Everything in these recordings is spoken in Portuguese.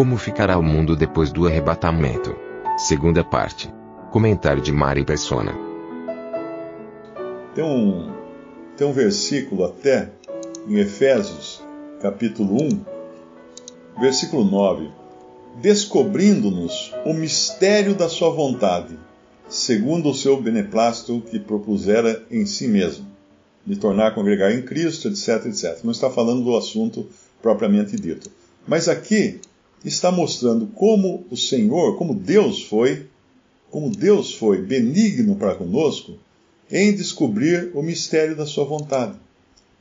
Como ficará o mundo depois do arrebatamento? Segunda parte. Comentário de Mari Persona. Tem um, tem um versículo até em Efésios, capítulo 1, versículo 9, descobrindo-nos o mistério da sua vontade, segundo o seu beneplácito que propusera em si mesmo, de tornar a congregar em Cristo, etc, etc. Não está falando do assunto propriamente dito. Mas aqui está mostrando como o Senhor, como Deus foi, como Deus foi benigno para conosco em descobrir o mistério da sua vontade.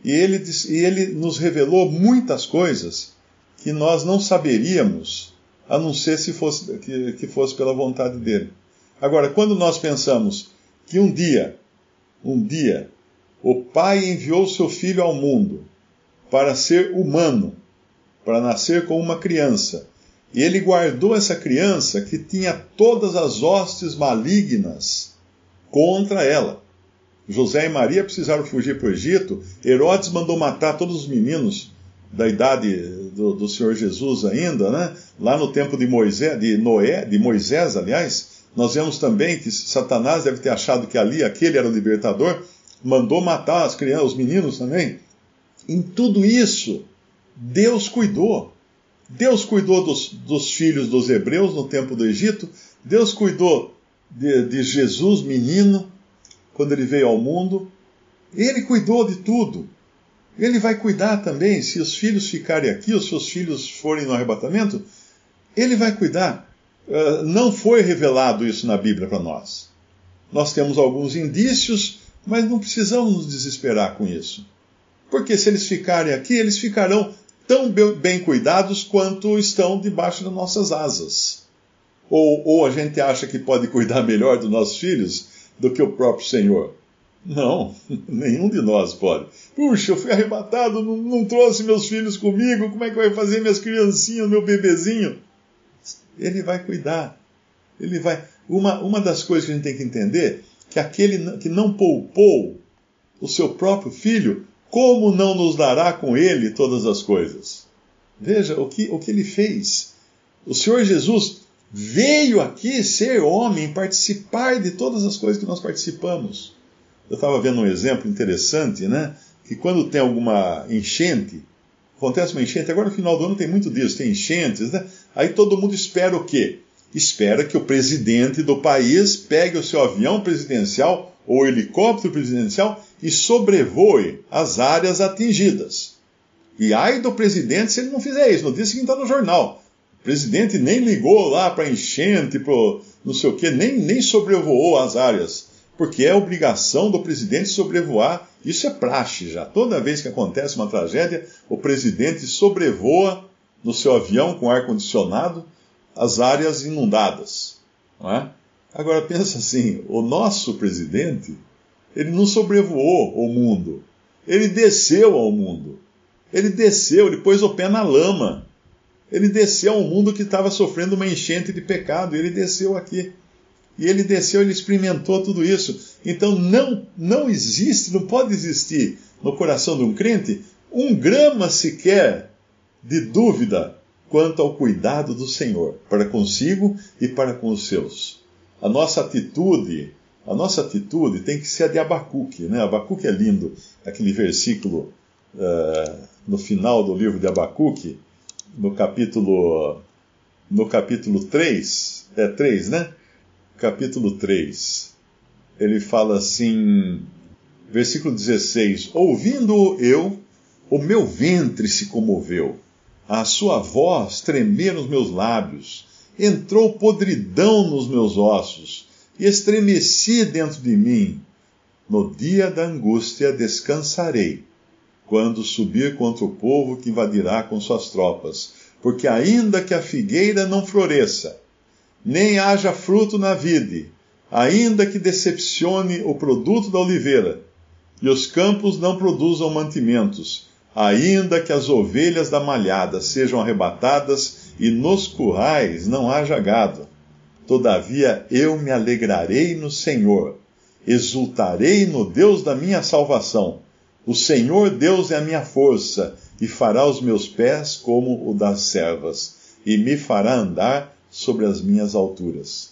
E ele, e ele nos revelou muitas coisas que nós não saberíamos, a não ser se fosse, que, que fosse pela vontade dele. Agora, quando nós pensamos que um dia, um dia, o Pai enviou seu Filho ao mundo para ser humano, para nascer como uma criança, e ele guardou essa criança que tinha todas as hostes malignas contra ela. José e Maria precisaram fugir para o Egito. Herodes mandou matar todos os meninos da idade do, do, Senhor Jesus ainda, né? Lá no tempo de Moisés, de Noé, de Moisés, aliás, nós vemos também que Satanás deve ter achado que ali aquele era o libertador, mandou matar as crianças, os meninos também. Em tudo isso, Deus cuidou. Deus cuidou dos, dos filhos dos hebreus no tempo do Egito. Deus cuidou de, de Jesus, menino quando ele veio ao mundo. Ele cuidou de tudo. Ele vai cuidar também, se os filhos ficarem aqui, os seus filhos forem no arrebatamento, ele vai cuidar. Uh, não foi revelado isso na Bíblia para nós. Nós temos alguns indícios, mas não precisamos nos desesperar com isso. Porque se eles ficarem aqui, eles ficarão tão bem cuidados quanto estão debaixo das nossas asas. Ou, ou a gente acha que pode cuidar melhor dos nossos filhos do que o próprio Senhor? Não, nenhum de nós pode. Puxa, eu fui arrebatado, não, não, trouxe meus filhos comigo, como é que vai fazer minhas criancinhas, meu bebezinho? Ele vai cuidar. Ele vai. Uma, uma das coisas que a gente tem que entender que aquele que não poupou o seu próprio filho, como não nos dará com ele todas as coisas? Veja o que, o que ele fez. O Senhor Jesus veio aqui ser homem, participar de todas as coisas que nós participamos. Eu estava vendo um exemplo interessante, né? Que quando tem alguma enchente, acontece uma enchente, agora no final do ano tem muito disso, tem enchentes, né? Aí todo mundo espera o quê? Espera que o presidente do país pegue o seu avião presidencial ou helicóptero presidencial e sobrevoe as áreas atingidas. E ai do presidente se ele não fizer isso. No dia seguinte está no jornal. O presidente nem ligou lá para enchente, para não sei o quê, nem, nem sobrevoou as áreas, porque é obrigação do presidente sobrevoar. Isso é praxe já. Toda vez que acontece uma tragédia, o presidente sobrevoa no seu avião com ar-condicionado as áreas inundadas. Não é? Agora pensa assim: o nosso presidente, ele não sobrevoou o mundo, ele desceu ao mundo. Ele desceu, ele pôs o pé na lama. Ele desceu ao mundo que estava sofrendo uma enchente de pecado. Ele desceu aqui. E ele desceu, ele experimentou tudo isso. Então não, não existe, não pode existir no coração de um crente um grama sequer de dúvida quanto ao cuidado do Senhor para consigo e para com os seus. A nossa atitude, a nossa atitude tem que ser a de Abacuque, né? Abacuque é lindo, aquele versículo uh, no final do livro de Abacuque, no capítulo no capítulo 3, é 3, né? Capítulo 3. Ele fala assim, versículo 16: Ouvindo eu, o meu ventre se comoveu, a sua voz tremer nos meus lábios, entrou podridão nos meus ossos, e estremeci dentro de mim. No dia da angústia descansarei, quando subir contra o povo que invadirá com suas tropas. Porque ainda que a figueira não floresça, nem haja fruto na vide, ainda que decepcione o produto da oliveira, e os campos não produzam mantimentos, ainda que as ovelhas da malhada sejam arrebatadas e nos currais não haja gado. Todavia eu me alegrarei no Senhor, exultarei no Deus da minha salvação. O Senhor Deus é a minha força, e fará os meus pés como o das servas, e me fará andar sobre as minhas alturas.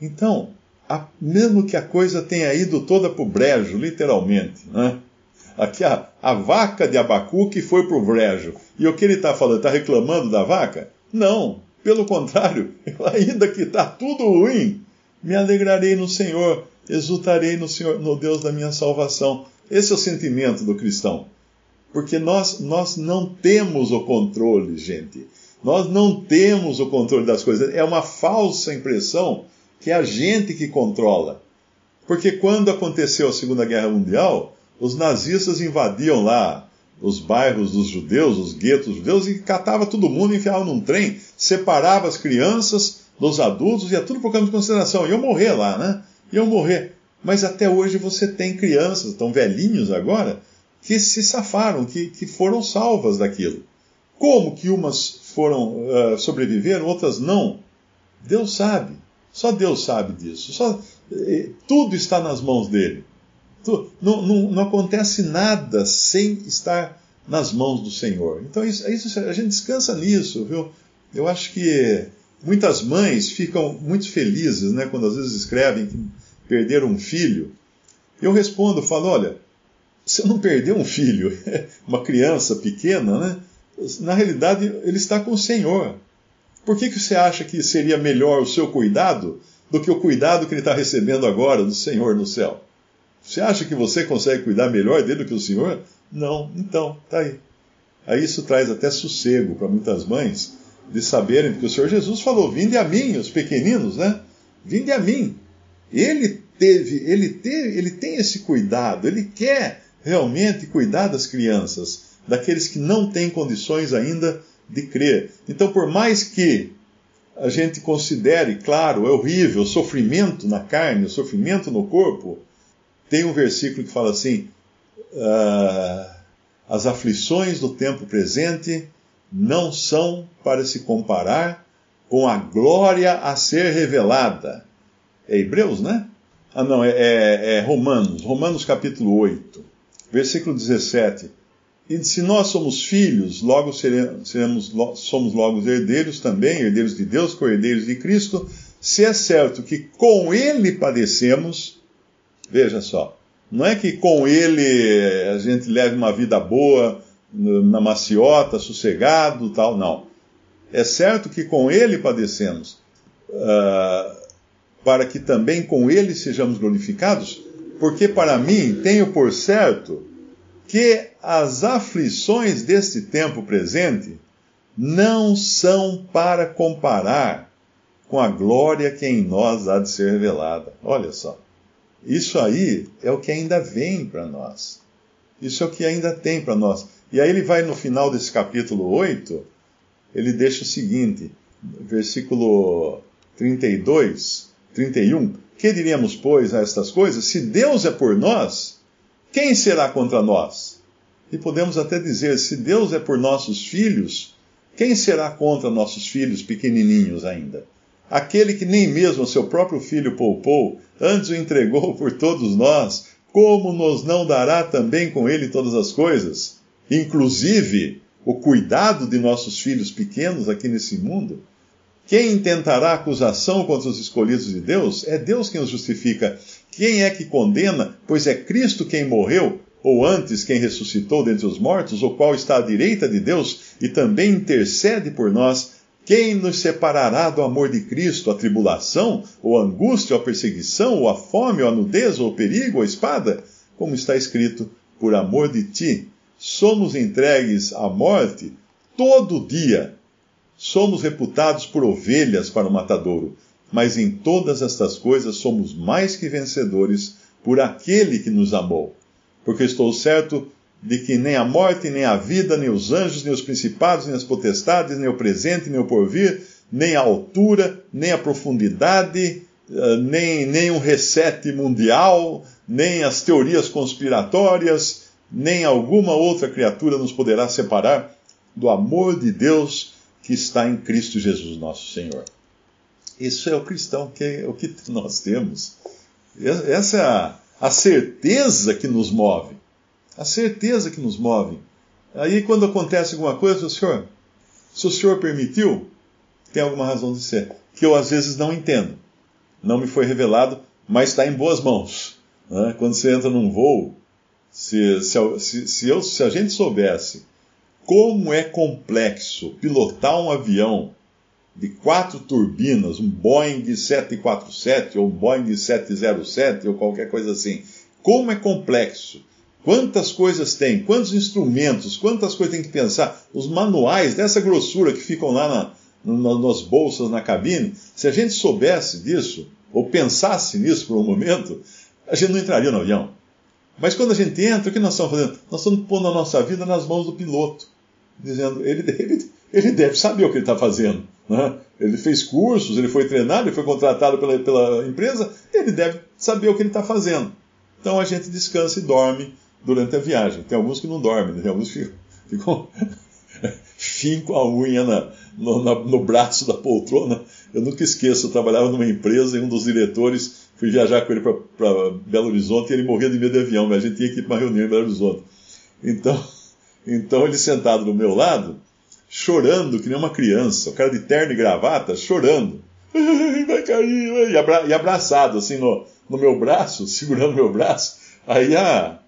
Então, a, mesmo que a coisa tenha ido toda para o brejo, literalmente, né? Aqui a, a vaca de Abacuque foi para o brejo. E o que ele está falando? Está reclamando da vaca? Não, pelo contrário, ainda que está tudo ruim, me alegrarei no Senhor, exultarei no Senhor, no Deus da minha salvação. Esse é o sentimento do cristão. Porque nós, nós não temos o controle, gente. Nós não temos o controle das coisas. É uma falsa impressão que é a gente que controla. Porque quando aconteceu a Segunda Guerra Mundial, os nazistas invadiam lá os bairros dos judeus, os guetos judeus, e catava todo mundo, enfiava num trem, separava as crianças dos adultos, ia tudo por campo de consideração. Iam morrer lá, né? Iam morrer. Mas até hoje você tem crianças, estão velhinhos agora, que se safaram, que, que foram salvas daquilo. Como que umas foram uh, sobreviveram, outras não? Deus sabe. Só Deus sabe disso. Só, eh, tudo está nas mãos dele. Tu, não, não, não, acontece nada sem estar nas mãos do Senhor. Então isso, isso, a gente descansa nisso, viu? Eu acho que muitas mães ficam muito felizes, né, quando às vezes escrevem que perderam um filho. Eu respondo, falo, olha, você não perdeu um filho, uma criança pequena, né? Na realidade, ele está com o Senhor. Por que, que você acha que seria melhor o seu cuidado do que o cuidado que ele está recebendo agora do Senhor no céu? Você acha que você consegue cuidar melhor dele do que o Senhor? Não. Então, tá aí. Aí isso traz até sossego para muitas mães de saberem que o Senhor Jesus falou: Vinde a mim, os pequeninos, né? Vinde a mim. Ele teve, ele teve, ele tem esse cuidado, ele quer realmente cuidar das crianças, daqueles que não têm condições ainda de crer. Então, por mais que a gente considere, claro, é horrível, o sofrimento na carne, o sofrimento no corpo, tem um versículo que fala assim: uh, as aflições do tempo presente não são para se comparar com a glória a ser revelada. É Hebreus, né? Ah, não, é, é, é Romanos, Romanos capítulo 8, versículo 17 e se nós somos filhos, logo seremos, seremos, somos logo herdeiros também, herdeiros de Deus, co-herdeiros de Cristo, se é certo que com Ele padecemos, veja só, não é que com Ele a gente leve uma vida boa, na maciota, sossegado, tal, não. É certo que com Ele padecemos, uh, para que também com Ele sejamos glorificados, porque para mim tenho por certo que as aflições deste tempo presente não são para comparar com a glória que em nós há de ser revelada. Olha só. Isso aí é o que ainda vem para nós. Isso é o que ainda tem para nós. E aí ele vai no final desse capítulo 8, ele deixa o seguinte, versículo 32, 31. Que diríamos, pois, a estas coisas? Se Deus é por nós, quem será contra nós? E podemos até dizer: se Deus é por nossos filhos, quem será contra nossos filhos pequenininhos ainda? Aquele que nem mesmo seu próprio filho poupou, antes o entregou por todos nós, como nos não dará também com ele todas as coisas? Inclusive o cuidado de nossos filhos pequenos aqui nesse mundo? Quem intentará acusação contra os escolhidos de Deus? É Deus quem os justifica. Quem é que condena? Pois é Cristo quem morreu, ou antes quem ressuscitou dentre os mortos, o qual está à direita de Deus e também intercede por nós. Quem nos separará do amor de Cristo? A tribulação, ou a angústia, ou a perseguição, ou a fome, ou a nudez, ou o perigo, ou a espada? Como está escrito, por amor de ti, somos entregues à morte todo dia. Somos reputados por ovelhas para o matadouro mas em todas estas coisas somos mais que vencedores por aquele que nos amou. Porque estou certo de que nem a morte, nem a vida, nem os anjos, nem os principados, nem as potestades, nem o presente, nem o porvir, nem a altura, nem a profundidade, eh, nem, nem um reset mundial, nem as teorias conspiratórias, nem alguma outra criatura nos poderá separar do amor de Deus que está em Cristo Jesus, nosso Senhor. Isso é o cristão, que é o que nós temos. Essa é a, a certeza que nos move. A certeza que nos move. Aí, quando acontece alguma coisa, o senhor, se o senhor permitiu, tem alguma razão de ser. Que eu às vezes não entendo. Não me foi revelado, mas está em boas mãos. Né? Quando você entra num voo, se, se, se, eu, se a gente soubesse como é complexo pilotar um avião de quatro turbinas, um Boeing 747 ou um Boeing 707 ou qualquer coisa assim, como é complexo Quantas coisas tem, quantos instrumentos, quantas coisas tem que pensar. Os manuais dessa grossura que ficam lá na, na, nas bolsas na cabine, se a gente soubesse disso, ou pensasse nisso por um momento, a gente não entraria no avião. Mas quando a gente entra, o que nós estamos fazendo? Nós estamos pondo a nossa vida nas mãos do piloto, dizendo, ele, ele, ele deve saber o que ele está fazendo. Né? Ele fez cursos, ele foi treinado, ele foi contratado pela, pela empresa, ele deve saber o que ele está fazendo. Então a gente descansa e dorme durante a viagem. Tem alguns que não dormem, né? tem alguns que ficam, ficam a unha na, no, na, no, braço da poltrona. Eu nunca esqueço, eu trabalhava numa empresa e um dos diretores, fui viajar com ele para Belo Horizonte e ele morria de medo de avião, mas a gente tinha que ir para uma reunião em Belo Horizonte. Então, então ele sentado do meu lado, chorando que nem uma criança, o cara de terno e gravata, chorando. Vai cair, e, e abraçado assim no, no meu braço, segurando meu braço. Aí a,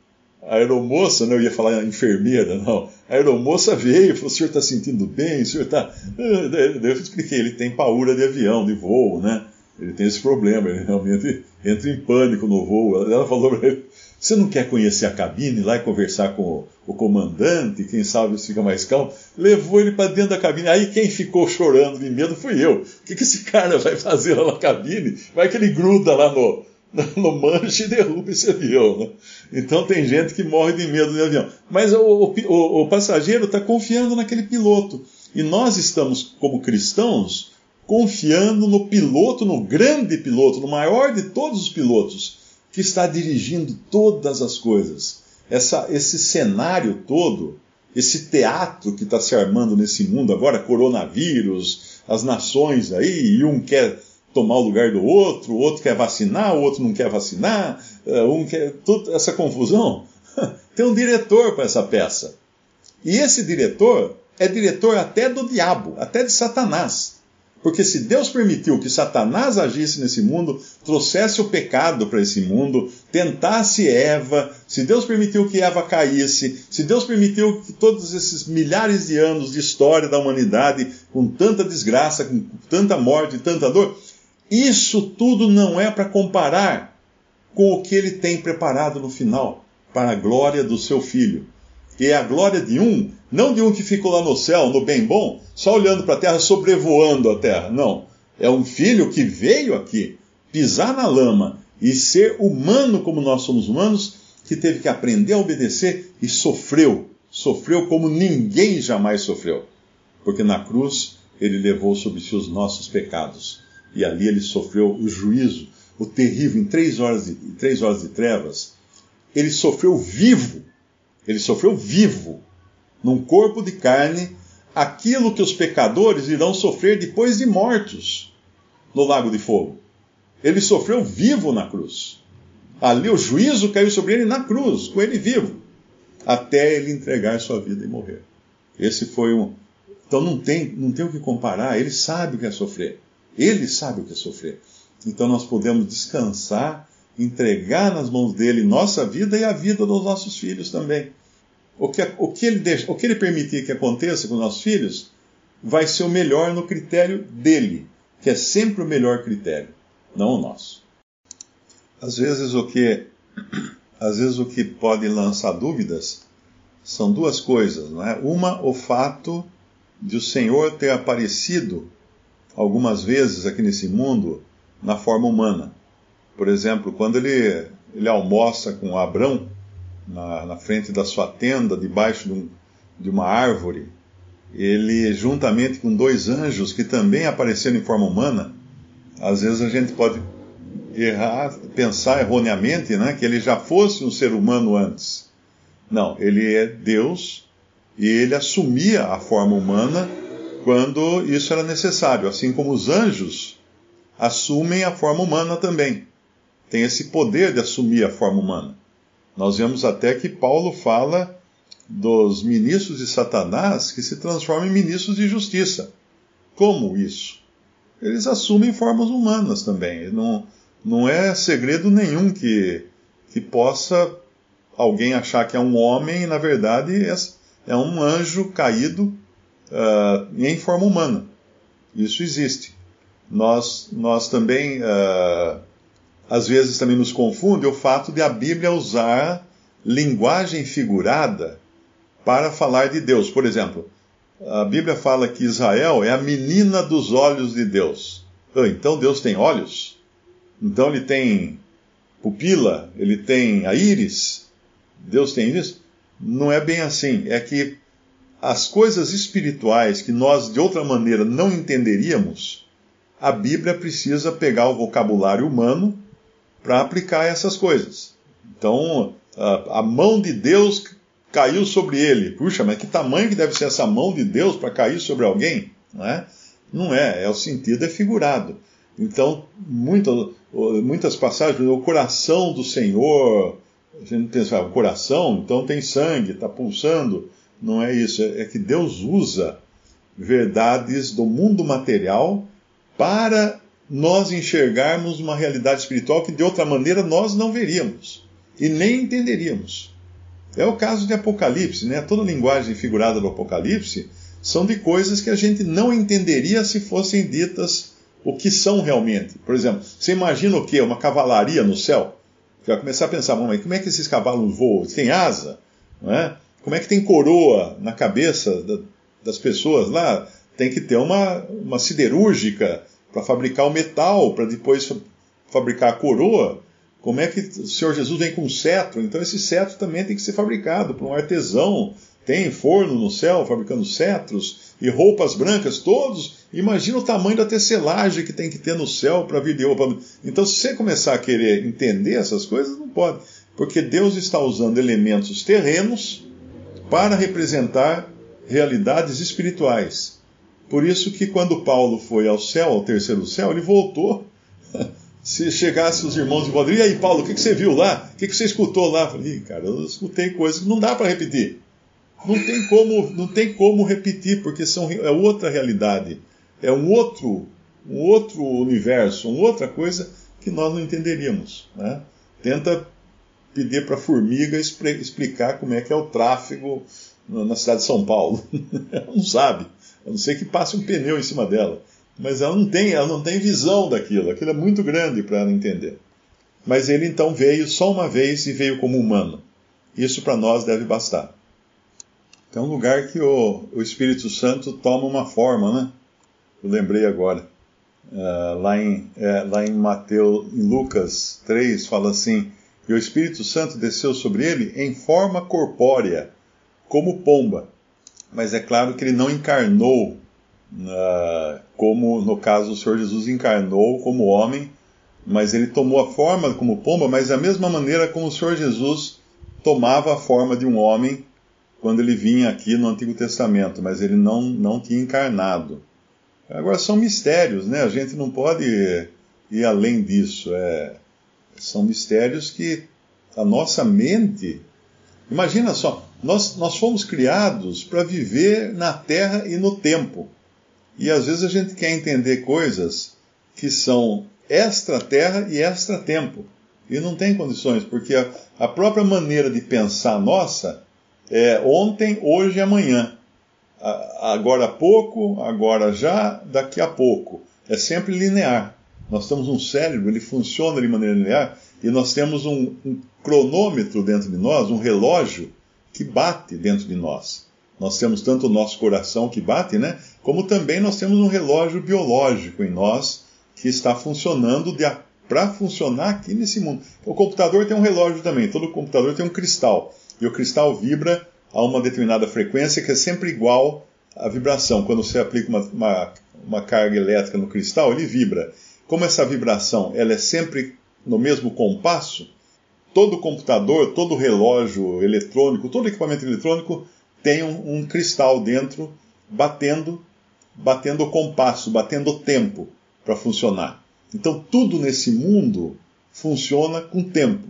a aeromoça, né, eu ia falar enfermeira, não. A aeromoça veio e falou: o senhor está sentindo bem? O senhor está. Ah, eu expliquei: ele tem paura de avião, de voo, né? Ele tem esse problema, ele realmente entra em pânico no voo. Ela falou para ele: você não quer conhecer a cabine lá e conversar com o, comandante? Quem sabe fica mais calmo? Levou ele para dentro da cabine. Aí quem ficou chorando de medo foi eu. O que, que esse cara vai fazer lá na cabine? Vai que ele gruda lá no no manche e derruba esse avião. Né? Então tem gente que morre de medo de avião. Mas o, o, o passageiro está confiando naquele piloto. E nós estamos, como cristãos, confiando no piloto, no grande piloto, no maior de todos os pilotos, que está dirigindo todas as coisas. Essa, esse cenário todo, esse teatro que está se armando nesse mundo agora, coronavírus, as nações aí, e um quer tomar o lugar do outro, o outro quer vacinar, o outro não quer vacinar, eh, um quer. Toda essa confusão. Tem um diretor para essa peça. E esse diretor é diretor até do diabo, até de Satanás. Porque se Deus permitiu que Satanás agisse nesse mundo, trouxesse o pecado para esse mundo, tentasse Eva, se Deus permitiu que Eva caísse, se Deus permitiu que todos esses milhares de anos de história da humanidade, com tanta desgraça, com tanta morte, tanta dor, isso tudo não é para comparar com o que ele tem preparado no final, para a glória do seu filho. E é a glória de um, não de um que ficou lá no céu, no bem bom, só olhando para a terra, sobrevoando a terra. Não. É um filho que veio aqui pisar na lama e ser humano como nós somos humanos, que teve que aprender a obedecer e sofreu. Sofreu como ninguém jamais sofreu. Porque na cruz ele levou sobre si os nossos pecados e ali ele sofreu o juízo, o terrível, em três horas de, três horas de trevas. Ele sofreu vivo, ele sofreu vivo, num corpo de carne, aquilo que os pecadores irão sofrer depois de mortos no lago de fogo. Ele sofreu vivo na cruz. Ali o juízo caiu sobre ele na cruz, com ele vivo, até ele entregar sua vida e morrer. Esse foi um. Então não tem, não tem o que comparar, ele sabe o que é sofrer. Ele sabe o que é sofrer. Então nós podemos descansar, entregar nas mãos dele nossa vida e a vida dos nossos filhos também. O que, o que, ele, deixa, o que ele permitir que aconteça com nossos filhos vai ser o melhor no critério dele, que é sempre o melhor critério, não o nosso. Às vezes o que, às vezes o que pode lançar dúvidas são duas coisas, não é? Uma, o fato de o Senhor ter aparecido algumas vezes aqui nesse mundo na forma humana. Por exemplo, quando ele, ele almoça com Abrão, na, na frente da sua tenda, debaixo de, um, de uma árvore, ele, juntamente com dois anjos que também apareceram em forma humana, às vezes a gente pode errar, pensar erroneamente, né, que ele já fosse um ser humano antes. Não, ele é Deus e ele assumia a forma humana quando isso era necessário, assim como os anjos assumem a forma humana também. Tem esse poder de assumir a forma humana. Nós vemos até que Paulo fala dos ministros de Satanás que se transformam em ministros de justiça. Como isso? Eles assumem formas humanas também. Não, não é segredo nenhum que, que possa alguém achar que é um homem e, na verdade, é, é um anjo caído uh, em forma humana. Isso existe. Nós, nós também, uh, às vezes, também nos confunde o fato de a Bíblia usar linguagem figurada para falar de Deus. Por exemplo, a Bíblia fala que Israel é a menina dos olhos de Deus. Ah, então Deus tem olhos? Então ele tem pupila? Ele tem a íris? Deus tem isso? Não é bem assim. É que as coisas espirituais que nós de outra maneira não entenderíamos, a Bíblia precisa pegar o vocabulário humano para aplicar essas coisas. Então, a, mão de Deus caiu sobre ele. Puxa, mas que tamanho que deve ser essa mão de Deus para cair sobre alguém? Não é? Não é, é o sentido é figurado. Então, muitas, muitas passagens, o coração do Senhor, a gente pensa, ah, o coração, então tem sangue, está pulsando. Não é isso, é que Deus usa verdades do mundo material para nós enxergarmos uma realidade espiritual que de outra maneira nós não veríamos e nem entenderíamos. É o caso de Apocalipse, né? Toda a linguagem figurada do Apocalipse são de coisas que a gente não entenderia se fossem ditas o que são realmente. Por exemplo, você imagina o quê? Uma cavalaria no céu? Você vai começar a pensar, mas como é que esses cavalos voam? Tem asa? Não é? Como é que tem coroa na cabeça da, das pessoas lá? Tem que ter uma, uma siderúrgica para fabricar o metal, para depois fabricar a coroa. Como é que o Senhor Jesus vem com um cetro? Então esse cetro também tem que ser fabricado por um artesão. Tem forno no céu fabricando cetros e roupas brancas, todos. Imagina o tamanho da tecelagem que tem que ter no céu para vir de roupa. Então, se você começar a querer entender essas coisas, não pode. Porque Deus está usando elementos terrenos para representar realidades espirituais. Por isso que quando Paulo foi ao céu, ao terceiro céu, ele voltou. Se chegasse os irmãos de volta, e aí, Paulo, o que, que você viu lá? O que, que você escutou lá? Eu falei, cara, eu escutei coisas que não dá para repetir. Não tem como, não tem como repetir, porque são, é outra realidade, é um outro, um outro universo, uma outra coisa que nós não entenderíamos. Né? Tenta pedir para a formiga explicar como é que é o tráfego na cidade de São Paulo. ela não sabe, a não ser que passe um pneu em cima dela. Mas ela não tem, ela não tem visão daquilo, aquilo é muito grande para ela entender. Mas ele então veio só uma vez e veio como humano. Isso para nós deve bastar. É um lugar que o, o Espírito Santo toma uma forma, né? Eu lembrei agora. Uh, lá, em, é, lá em Mateus, em Lucas 3, fala assim: e o Espírito Santo desceu sobre ele em forma corpórea, como pomba. Mas é claro que ele não encarnou, uh, como no caso o Senhor Jesus encarnou como homem, mas ele tomou a forma como pomba, mas da mesma maneira como o Senhor Jesus tomava a forma de um homem quando ele vinha aqui no Antigo Testamento, mas ele não, não tinha encarnado. Agora são mistérios, né? A gente não pode ir além disso. É, são mistérios que a nossa mente. Imagina só, nós, nós fomos criados para viver na terra e no tempo. E às vezes a gente quer entender coisas que são extra-terra e extra-tempo. E não tem condições, porque a, a, própria maneira de pensar nossa é ontem, hoje e amanhã. agora há pouco, agora já, daqui a pouco. É sempre linear. Nós temos um cérebro, ele funciona de maneira linear, e nós temos um, um cronômetro dentro de nós, um relógio que bate dentro de nós. Nós temos tanto o nosso coração que bate, né? Como também nós temos um relógio biológico em nós que está funcionando para funcionar aqui nesse mundo. O computador tem um relógio também, todo computador tem um cristal. E o cristal vibra a uma determinada frequência que é sempre igual à vibração. Quando você aplica uma, uma, uma carga elétrica no cristal, ele vibra. Como essa vibração ela é sempre no mesmo compasso, todo computador, todo relógio eletrônico, todo equipamento eletrônico tem um, um cristal dentro batendo, batendo o compasso, batendo o tempo para funcionar. Então tudo nesse mundo funciona com tempo,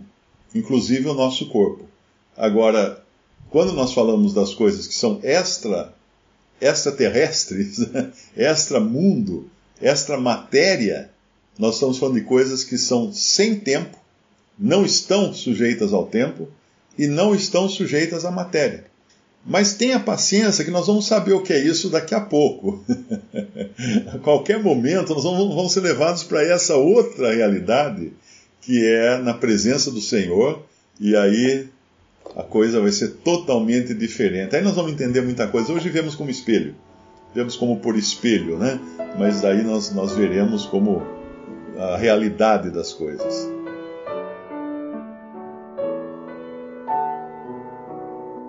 inclusive o nosso corpo. Agora, quando nós falamos das coisas que são extra extraterrestres, extra mundo, extra matéria, nós estamos falando de coisas que são sem tempo, não estão sujeitas ao tempo e não estão sujeitas à matéria. Mas tenha paciência que nós vamos saber o que é isso daqui a pouco. a qualquer momento nós vamos, vamos ser levados para essa outra realidade que é na presença do Senhor e aí a coisa vai ser totalmente diferente. Aí nós vamos entender muita coisa. Hoje vemos como espelho, vemos como por espelho, né? Mas aí nós, nós veremos como a realidade das coisas.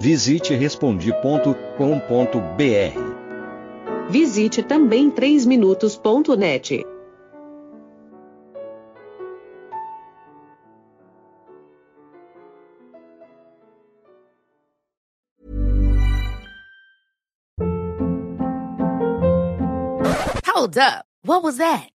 Visite respondi.com.br. Visite também 3minutos.net. Hold up. What was that?